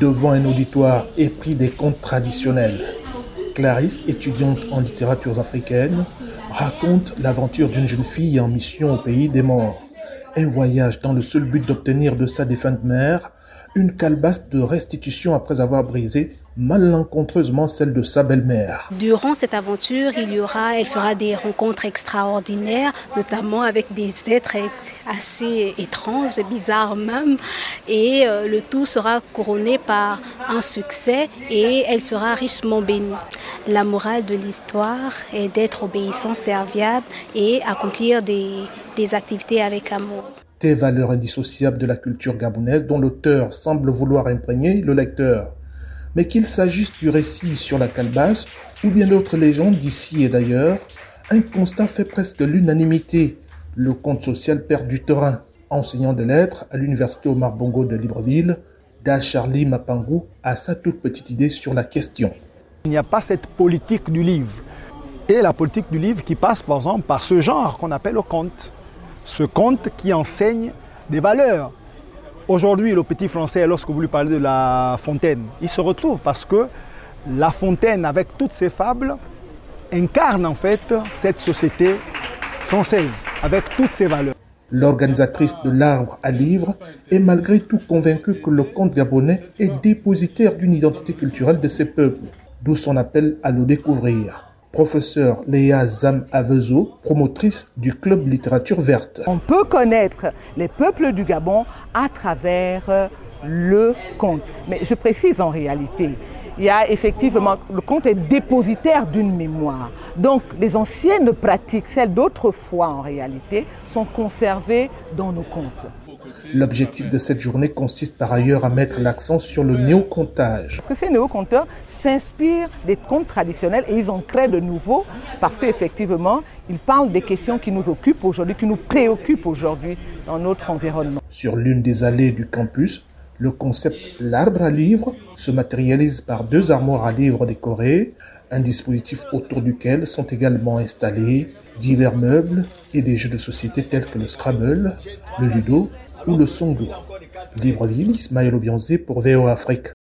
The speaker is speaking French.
devant un auditoire épris des contes traditionnels. Clarisse, étudiante en littérature africaine, raconte l'aventure d'une jeune fille en mission au pays des morts. Un voyage dans le seul but d'obtenir de sa défunte mère une calebasse de restitution après avoir brisé malencontreusement celle de sa belle-mère. Durant cette aventure, il y aura, elle fera des rencontres extraordinaires, notamment avec des êtres assez étranges, bizarres même, et euh, le tout sera couronné par un succès et elle sera richement bénie. La morale de l'histoire est d'être obéissant, serviable et accomplir des, des activités avec amour des valeurs indissociables de la culture gabonaise dont l'auteur semble vouloir imprégner le lecteur. Mais qu'il s'agisse du récit sur la calebasse ou bien d'autres légendes d'ici et d'ailleurs, un constat fait presque l'unanimité. Le conte social perd du terrain. Enseignant de lettres à l'université Omar Bongo de Libreville, Da Charlie Mapangou a sa toute petite idée sur la question. Il n'y a pas cette politique du livre. Et la politique du livre qui passe par exemple par ce genre qu'on appelle le conte ce conte qui enseigne des valeurs. Aujourd'hui, le petit français, lorsque vous lui parlez de la fontaine, il se retrouve parce que la fontaine, avec toutes ses fables, incarne en fait cette société française, avec toutes ses valeurs. L'organisatrice de l'arbre à livres est malgré tout convaincue que le conte gabonais est dépositaire d'une identité culturelle de ses peuples, d'où son appel à le découvrir professeur Léa Zam Avezo, promotrice du club littérature verte. On peut connaître les peuples du Gabon à travers euh, le conte. Mais je précise en réalité, il y a effectivement, le conte est dépositaire d'une mémoire. Donc les anciennes pratiques, celles d'autrefois en réalité, sont conservées dans nos contes. L'objectif de cette journée consiste par ailleurs à mettre l'accent sur le néo-contage. Parce que ces néo-conteurs s'inspirent des contes traditionnels et ils en créent de nouveaux parce qu'effectivement, ils parlent des questions qui nous occupent aujourd'hui, qui nous préoccupent aujourd'hui dans notre environnement. Sur l'une des allées du campus, le concept l'arbre à livres se matérialise par deux armoires à livres décorées, un dispositif autour duquel sont également installés divers meubles et des jeux de société tels que le Scrabble, le Ludo ou le Songo. Libreville, Ismaël Obianzé pour VO Afrique.